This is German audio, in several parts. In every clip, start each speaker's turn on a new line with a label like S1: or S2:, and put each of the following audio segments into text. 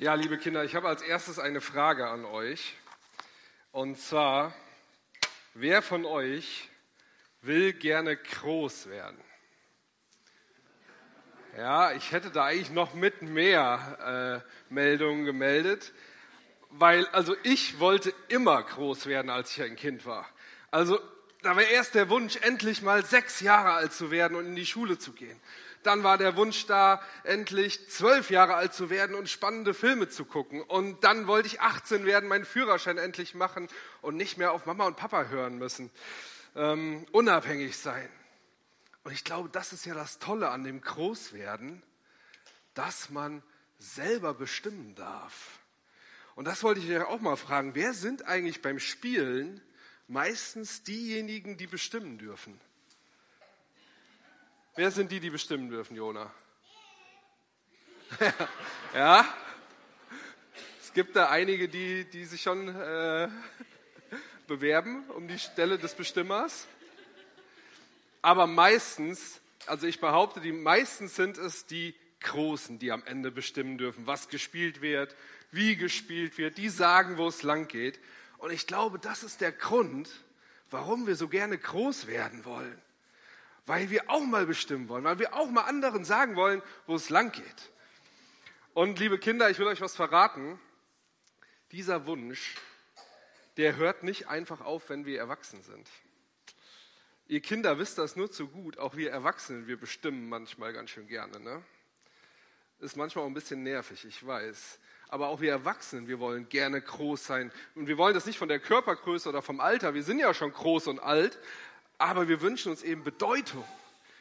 S1: Ja, liebe Kinder, ich habe als erstes eine Frage an euch. Und zwar, wer von euch will gerne groß werden? Ja, ich hätte da eigentlich noch mit mehr äh, Meldungen gemeldet, weil also ich wollte immer groß werden, als ich ein Kind war. Also da war erst der Wunsch, endlich mal sechs Jahre alt zu werden und in die Schule zu gehen. Dann war der Wunsch da, endlich zwölf Jahre alt zu werden und spannende Filme zu gucken. Und dann wollte ich 18 werden, meinen Führerschein endlich machen und nicht mehr auf Mama und Papa hören müssen. Ähm, unabhängig sein. Und ich glaube, das ist ja das Tolle an dem Großwerden, dass man selber bestimmen darf. Und das wollte ich euch auch mal fragen. Wer sind eigentlich beim Spielen meistens diejenigen, die bestimmen dürfen? Wer sind die, die bestimmen dürfen, Jona? ja? Es gibt da einige, die, die sich schon äh, bewerben um die Stelle des Bestimmers. Aber meistens, also ich behaupte, die meisten sind es die Großen, die am Ende bestimmen dürfen, was gespielt wird, wie gespielt wird. Die sagen, wo es lang geht. Und ich glaube, das ist der Grund, warum wir so gerne groß werden wollen weil wir auch mal bestimmen wollen, weil wir auch mal anderen sagen wollen, wo es lang geht. Und liebe Kinder, ich will euch was verraten. Dieser Wunsch, der hört nicht einfach auf, wenn wir erwachsen sind. Ihr Kinder wisst das nur zu gut, auch wir Erwachsenen, wir bestimmen manchmal ganz schön gerne. Ne? Ist manchmal auch ein bisschen nervig, ich weiß. Aber auch wir Erwachsenen, wir wollen gerne groß sein. Und wir wollen das nicht von der Körpergröße oder vom Alter, wir sind ja schon groß und alt, aber wir wünschen uns eben Bedeutung.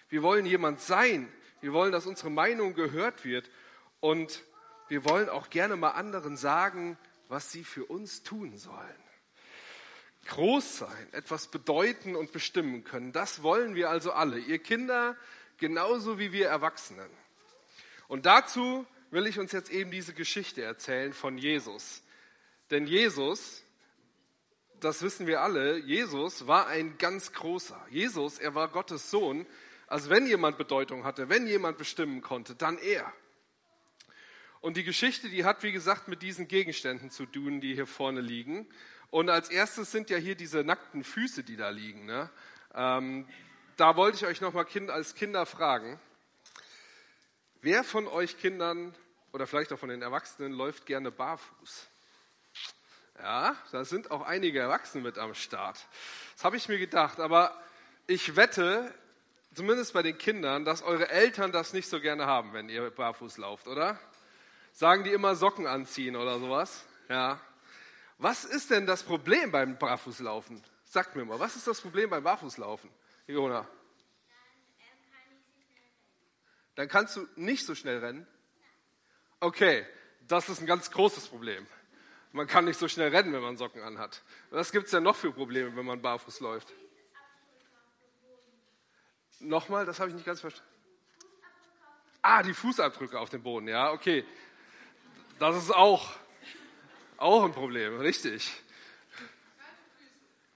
S1: Wir wollen jemand sein. Wir wollen, dass unsere Meinung gehört wird. Und wir wollen auch gerne mal anderen sagen, was sie für uns tun sollen. Groß sein, etwas bedeuten und bestimmen können, das wollen wir also alle. Ihr Kinder genauso wie wir Erwachsenen. Und dazu will ich uns jetzt eben diese Geschichte erzählen von Jesus. Denn Jesus das wissen wir alle, Jesus war ein ganz großer. Jesus, er war Gottes Sohn. Also wenn jemand Bedeutung hatte, wenn jemand bestimmen konnte, dann er. Und die Geschichte, die hat, wie gesagt, mit diesen Gegenständen zu tun, die hier vorne liegen. Und als erstes sind ja hier diese nackten Füße, die da liegen. Ne? Ähm, da wollte ich euch nochmal kind, als Kinder fragen, wer von euch Kindern oder vielleicht auch von den Erwachsenen läuft gerne barfuß? Ja, da sind auch einige Erwachsene mit am Start. Das habe ich mir gedacht. Aber ich wette, zumindest bei den Kindern, dass eure Eltern das nicht so gerne haben, wenn ihr barfuß lauft, oder? Sagen die immer Socken anziehen oder sowas? Ja. Was ist denn das Problem beim Barfußlaufen? Sagt mir mal, was ist das Problem beim Barfußlaufen? Jona? Dann kannst du nicht so schnell rennen? Okay, das ist ein ganz großes Problem. Man kann nicht so schnell rennen, wenn man Socken anhat. Was gibt es denn noch für Probleme, wenn man barfuß läuft? Nochmal, das habe ich nicht ganz verstanden. Ah, die Fußabdrücke auf dem Boden, ja, okay. Das ist auch, auch ein Problem, richtig.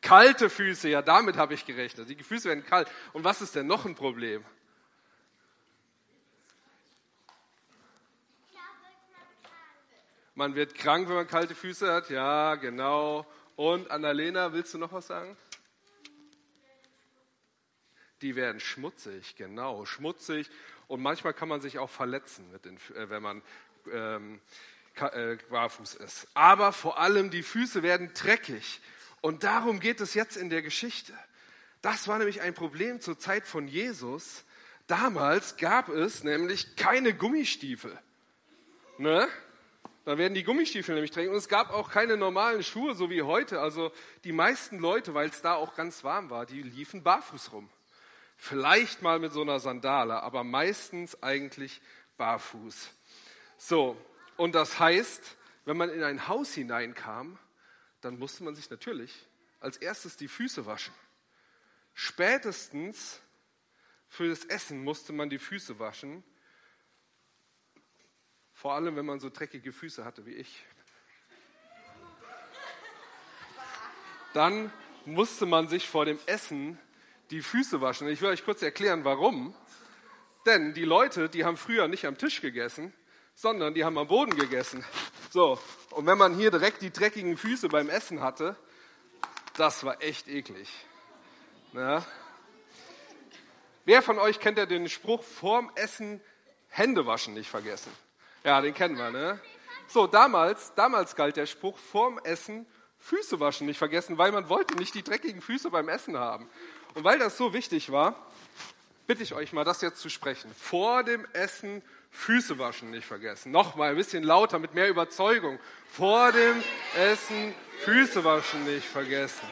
S1: Kalte Füße, ja, damit habe ich gerechnet. Die Füße werden kalt. Und was ist denn noch ein Problem? Man wird krank, wenn man kalte Füße hat. Ja, genau. Und Annalena, willst du noch was sagen? Die werden schmutzig, genau, schmutzig. Und manchmal kann man sich auch verletzen, den, äh, wenn man ähm, äh, barfuß ist. Aber vor allem die Füße werden dreckig. Und darum geht es jetzt in der Geschichte. Das war nämlich ein Problem zur Zeit von Jesus. Damals gab es nämlich keine Gummistiefel. Ne? Da werden die Gummistiefel nämlich drängen. Und es gab auch keine normalen Schuhe, so wie heute. Also die meisten Leute, weil es da auch ganz warm war, die liefen barfuß rum. Vielleicht mal mit so einer Sandale, aber meistens eigentlich barfuß. So, und das heißt, wenn man in ein Haus hineinkam, dann musste man sich natürlich als erstes die Füße waschen. Spätestens für das Essen musste man die Füße waschen vor allem, wenn man so dreckige Füße hatte wie ich. Dann musste man sich vor dem Essen die Füße waschen. Ich will euch kurz erklären, warum. Denn die Leute, die haben früher nicht am Tisch gegessen, sondern die haben am Boden gegessen. So, und wenn man hier direkt die dreckigen Füße beim Essen hatte, das war echt eklig. Ja. Wer von euch kennt ja den Spruch, vorm Essen Hände waschen nicht vergessen? Ja, den kennen wir, ne? So, damals, damals galt der Spruch, vorm Essen Füße waschen nicht vergessen, weil man wollte nicht die dreckigen Füße beim Essen haben. Und weil das so wichtig war, bitte ich euch mal, das jetzt zu sprechen. Vor dem Essen Füße waschen nicht vergessen. Nochmal ein bisschen lauter, mit mehr Überzeugung. Vor dem Essen Füße waschen nicht vergessen.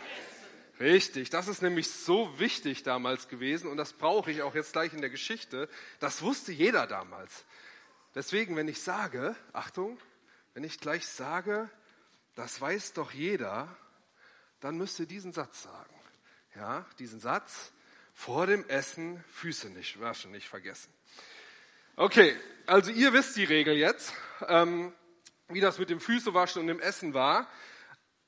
S1: Richtig, das ist nämlich so wichtig damals gewesen und das brauche ich auch jetzt gleich in der Geschichte. Das wusste jeder damals. Deswegen, wenn ich sage, Achtung, wenn ich gleich sage, das weiß doch jeder, dann müsst ihr diesen Satz sagen. Ja, diesen Satz, vor dem Essen Füße nicht waschen, nicht vergessen. Okay, also ihr wisst die Regel jetzt, ähm, wie das mit dem Füßewaschen und dem Essen war.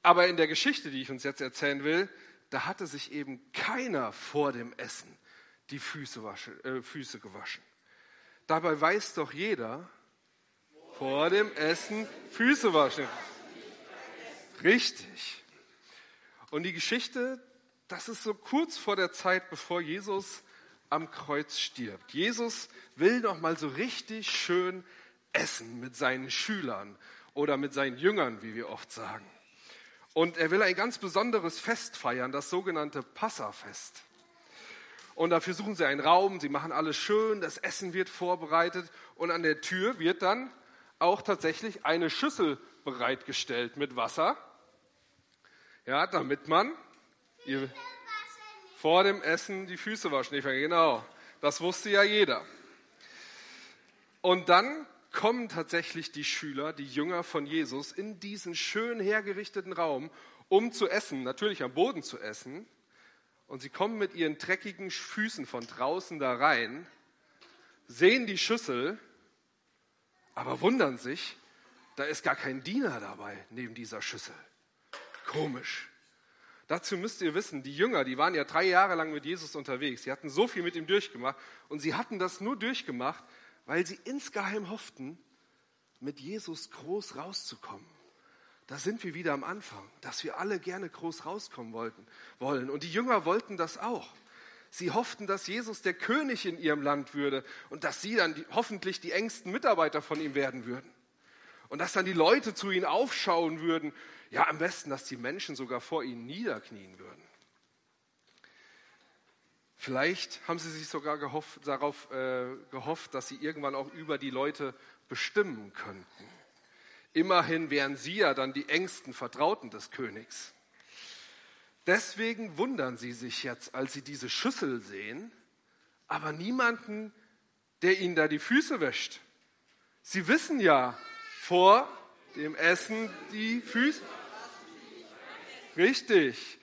S1: Aber in der Geschichte, die ich uns jetzt erzählen will, da hatte sich eben keiner vor dem Essen die Füße, wasche, äh, Füße gewaschen. Dabei weiß doch jeder, vor dem Essen Füße waschen. Richtig. Und die Geschichte, das ist so kurz vor der Zeit, bevor Jesus am Kreuz stirbt. Jesus will noch mal so richtig schön essen mit seinen Schülern oder mit seinen Jüngern, wie wir oft sagen. Und er will ein ganz besonderes Fest feiern, das sogenannte Passafest. Und dafür suchen sie einen Raum, sie machen alles schön, das Essen wird vorbereitet und an der Tür wird dann auch tatsächlich eine Schüssel bereitgestellt mit Wasser. Ja, damit man vor dem Essen die Füße waschen. Genau, das wusste ja jeder. Und dann kommen tatsächlich die Schüler, die Jünger von Jesus, in diesen schön hergerichteten Raum, um zu essen, natürlich am Boden zu essen. Und sie kommen mit ihren dreckigen Füßen von draußen da rein, sehen die Schüssel, aber wundern sich, da ist gar kein Diener dabei neben dieser Schüssel. Komisch. Dazu müsst ihr wissen, die Jünger, die waren ja drei Jahre lang mit Jesus unterwegs. Sie hatten so viel mit ihm durchgemacht und sie hatten das nur durchgemacht, weil sie insgeheim hofften, mit Jesus groß rauszukommen. Da sind wir wieder am Anfang, dass wir alle gerne groß rauskommen wollten, wollen. Und die Jünger wollten das auch. Sie hofften, dass Jesus der König in ihrem Land würde und dass sie dann die, hoffentlich die engsten Mitarbeiter von ihm werden würden. Und dass dann die Leute zu ihnen aufschauen würden. Ja, am besten, dass die Menschen sogar vor ihnen niederknien würden. Vielleicht haben sie sich sogar gehofft, darauf äh, gehofft, dass sie irgendwann auch über die Leute bestimmen könnten. Immerhin wären sie ja dann die engsten Vertrauten des Königs. Deswegen wundern sie sich jetzt, als sie diese Schüssel sehen, aber niemanden, der ihnen da die Füße wäscht. Sie wissen ja vor dem Essen die Füße. Richtig.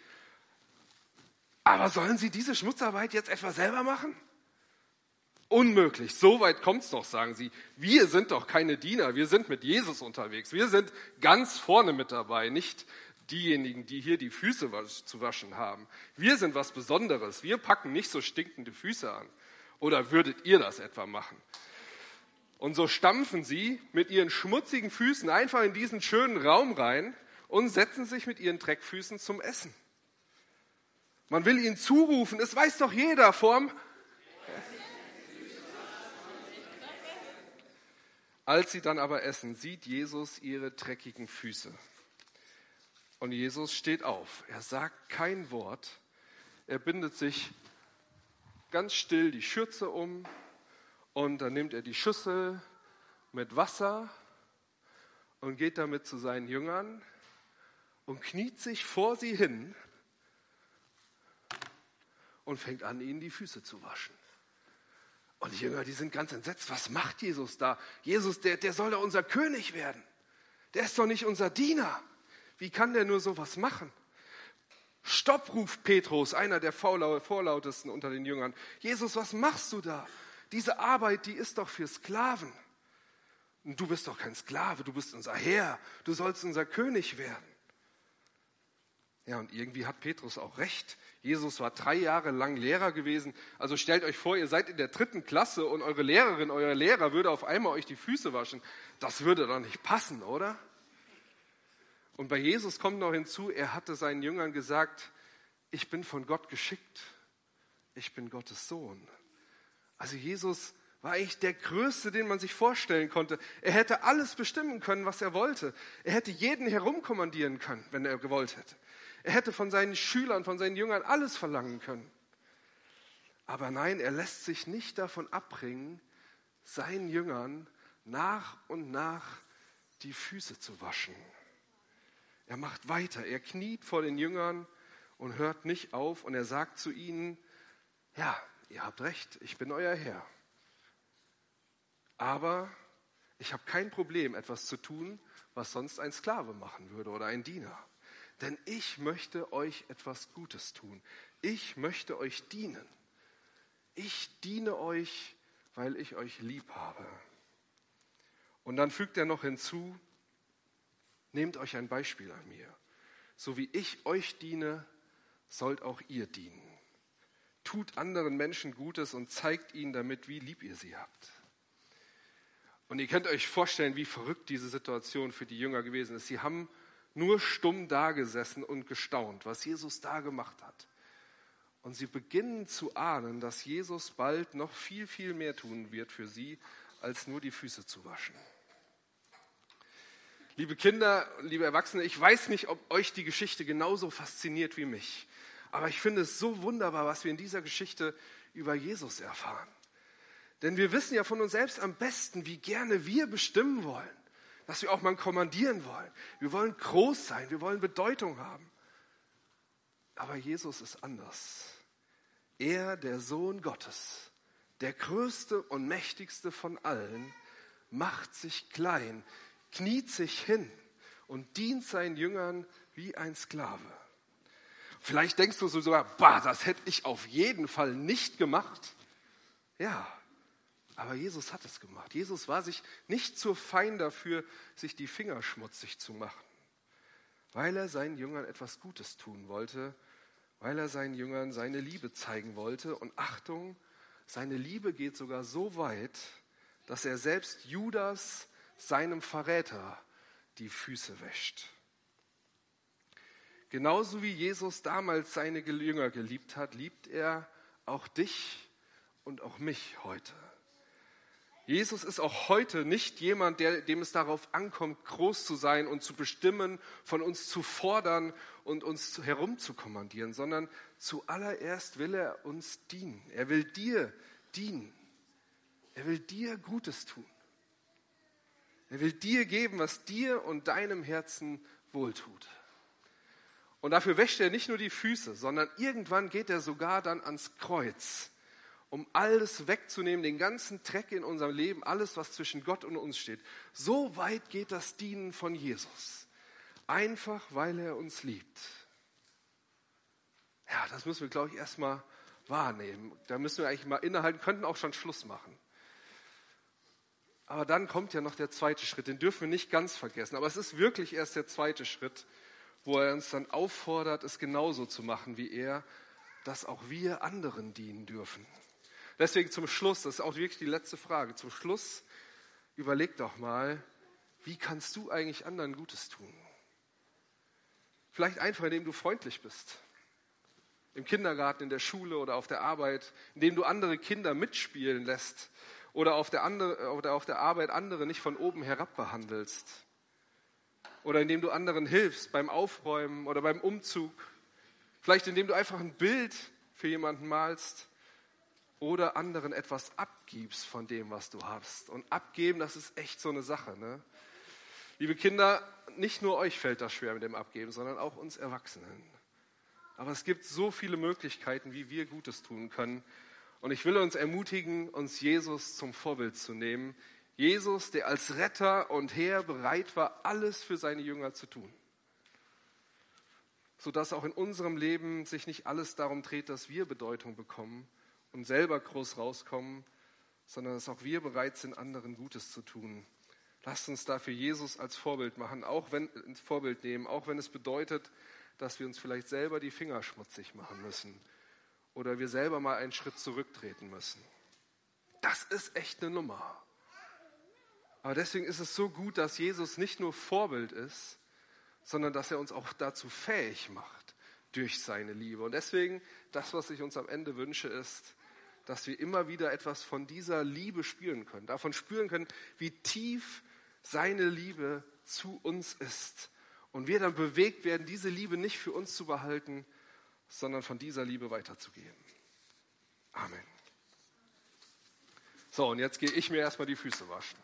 S1: Aber sollen sie diese Schmutzarbeit jetzt etwa selber machen? Unmöglich, so weit kommt es doch, sagen sie. Wir sind doch keine Diener, wir sind mit Jesus unterwegs. Wir sind ganz vorne mit dabei, nicht diejenigen, die hier die Füße zu waschen haben. Wir sind was Besonderes, wir packen nicht so stinkende Füße an. Oder würdet ihr das etwa machen? Und so stampfen sie mit ihren schmutzigen Füßen einfach in diesen schönen Raum rein und setzen sich mit ihren Dreckfüßen zum Essen. Man will ihnen zurufen, es weiß doch jeder vorm. Als sie dann aber essen, sieht Jesus ihre dreckigen Füße. Und Jesus steht auf. Er sagt kein Wort. Er bindet sich ganz still die Schürze um und dann nimmt er die Schüssel mit Wasser und geht damit zu seinen Jüngern und kniet sich vor sie hin und fängt an, ihnen die Füße zu waschen. Und die Jünger, die sind ganz entsetzt. Was macht Jesus da? Jesus, der, der soll da unser König werden. Der ist doch nicht unser Diener. Wie kann der nur sowas machen? Stopp, ruft Petrus, einer der vorlautesten unter den Jüngern. Jesus, was machst du da? Diese Arbeit, die ist doch für Sklaven. Du bist doch kein Sklave, du bist unser Herr. Du sollst unser König werden. Ja, und irgendwie hat Petrus auch recht. Jesus war drei Jahre lang Lehrer gewesen. Also stellt euch vor, ihr seid in der dritten Klasse und eure Lehrerin, euer Lehrer würde auf einmal euch die Füße waschen. Das würde doch nicht passen, oder? Und bei Jesus kommt noch hinzu, er hatte seinen Jüngern gesagt, ich bin von Gott geschickt. Ich bin Gottes Sohn. Also Jesus war eigentlich der Größte, den man sich vorstellen konnte. Er hätte alles bestimmen können, was er wollte. Er hätte jeden herumkommandieren können, wenn er gewollt hätte. Er hätte von seinen Schülern, von seinen Jüngern alles verlangen können. Aber nein, er lässt sich nicht davon abbringen, seinen Jüngern nach und nach die Füße zu waschen. Er macht weiter, er kniet vor den Jüngern und hört nicht auf und er sagt zu ihnen, ja, ihr habt recht, ich bin euer Herr. Aber ich habe kein Problem, etwas zu tun, was sonst ein Sklave machen würde oder ein Diener. Denn ich möchte euch etwas Gutes tun. Ich möchte euch dienen. Ich diene euch, weil ich euch lieb habe. Und dann fügt er noch hinzu, nehmt euch ein Beispiel an mir. So wie ich euch diene, sollt auch ihr dienen. Tut anderen Menschen Gutes und zeigt ihnen damit, wie lieb ihr sie habt. Und ihr könnt euch vorstellen, wie verrückt diese Situation für die Jünger gewesen ist. Sie haben nur stumm dagesessen und gestaunt, was Jesus da gemacht hat. Und sie beginnen zu ahnen, dass Jesus bald noch viel, viel mehr tun wird für sie, als nur die Füße zu waschen. Liebe Kinder, liebe Erwachsene, ich weiß nicht, ob euch die Geschichte genauso fasziniert wie mich. Aber ich finde es so wunderbar, was wir in dieser Geschichte über Jesus erfahren. Denn wir wissen ja von uns selbst am besten, wie gerne wir bestimmen wollen dass wir auch mal kommandieren wollen. Wir wollen groß sein, wir wollen Bedeutung haben. Aber Jesus ist anders. Er, der Sohn Gottes, der größte und mächtigste von allen, macht sich klein, kniet sich hin und dient seinen Jüngern wie ein Sklave. Vielleicht denkst du so sogar, bah, das hätte ich auf jeden Fall nicht gemacht. Ja, aber Jesus hat es gemacht. Jesus war sich nicht zu fein dafür, sich die Finger schmutzig zu machen, weil er seinen Jüngern etwas Gutes tun wollte, weil er seinen Jüngern seine Liebe zeigen wollte. Und Achtung, seine Liebe geht sogar so weit, dass er selbst Judas, seinem Verräter, die Füße wäscht. Genauso wie Jesus damals seine Jünger geliebt hat, liebt er auch dich und auch mich heute. Jesus ist auch heute nicht jemand, der, dem es darauf ankommt, groß zu sein und zu bestimmen, von uns zu fordern und uns herumzukommandieren, sondern zuallererst will er uns dienen. Er will dir dienen. Er will dir Gutes tun. Er will dir geben, was dir und deinem Herzen wohltut. Und dafür wäscht er nicht nur die Füße, sondern irgendwann geht er sogar dann ans Kreuz um alles wegzunehmen, den ganzen Dreck in unserem Leben, alles, was zwischen Gott und uns steht. So weit geht das Dienen von Jesus. Einfach, weil er uns liebt. Ja, das müssen wir, glaube ich, erstmal wahrnehmen. Da müssen wir eigentlich mal innehalten, könnten auch schon Schluss machen. Aber dann kommt ja noch der zweite Schritt, den dürfen wir nicht ganz vergessen. Aber es ist wirklich erst der zweite Schritt, wo er uns dann auffordert, es genauso zu machen wie er, dass auch wir anderen dienen dürfen. Deswegen zum Schluss, das ist auch wirklich die letzte Frage, zum Schluss überleg doch mal, wie kannst du eigentlich anderen Gutes tun? Vielleicht einfach, indem du freundlich bist. Im Kindergarten, in der Schule oder auf der Arbeit, indem du andere Kinder mitspielen lässt oder auf der, andere, oder auf der Arbeit andere nicht von oben herab behandelst. Oder indem du anderen hilfst beim Aufräumen oder beim Umzug. Vielleicht indem du einfach ein Bild für jemanden malst oder anderen etwas abgibst von dem, was du hast. Und abgeben, das ist echt so eine Sache. Ne? Liebe Kinder, nicht nur euch fällt das schwer mit dem Abgeben, sondern auch uns Erwachsenen. Aber es gibt so viele Möglichkeiten, wie wir Gutes tun können. Und ich will uns ermutigen, uns Jesus zum Vorbild zu nehmen. Jesus, der als Retter und Herr bereit war, alles für seine Jünger zu tun. Sodass auch in unserem Leben sich nicht alles darum dreht, dass wir Bedeutung bekommen, und selber groß rauskommen, sondern dass auch wir bereit sind, anderen Gutes zu tun. Lasst uns dafür Jesus als Vorbild machen, auch wenn Vorbild nehmen, auch wenn es bedeutet, dass wir uns vielleicht selber die Finger schmutzig machen müssen oder wir selber mal einen Schritt zurücktreten müssen. Das ist echt eine Nummer. Aber deswegen ist es so gut, dass Jesus nicht nur Vorbild ist, sondern dass er uns auch dazu fähig macht durch seine Liebe. Und deswegen, das, was ich uns am Ende wünsche, ist, dass wir immer wieder etwas von dieser Liebe spüren können, davon spüren können, wie tief seine Liebe zu uns ist. Und wir dann bewegt werden, diese Liebe nicht für uns zu behalten, sondern von dieser Liebe weiterzugeben. Amen. So, und jetzt gehe ich mir erstmal die Füße waschen.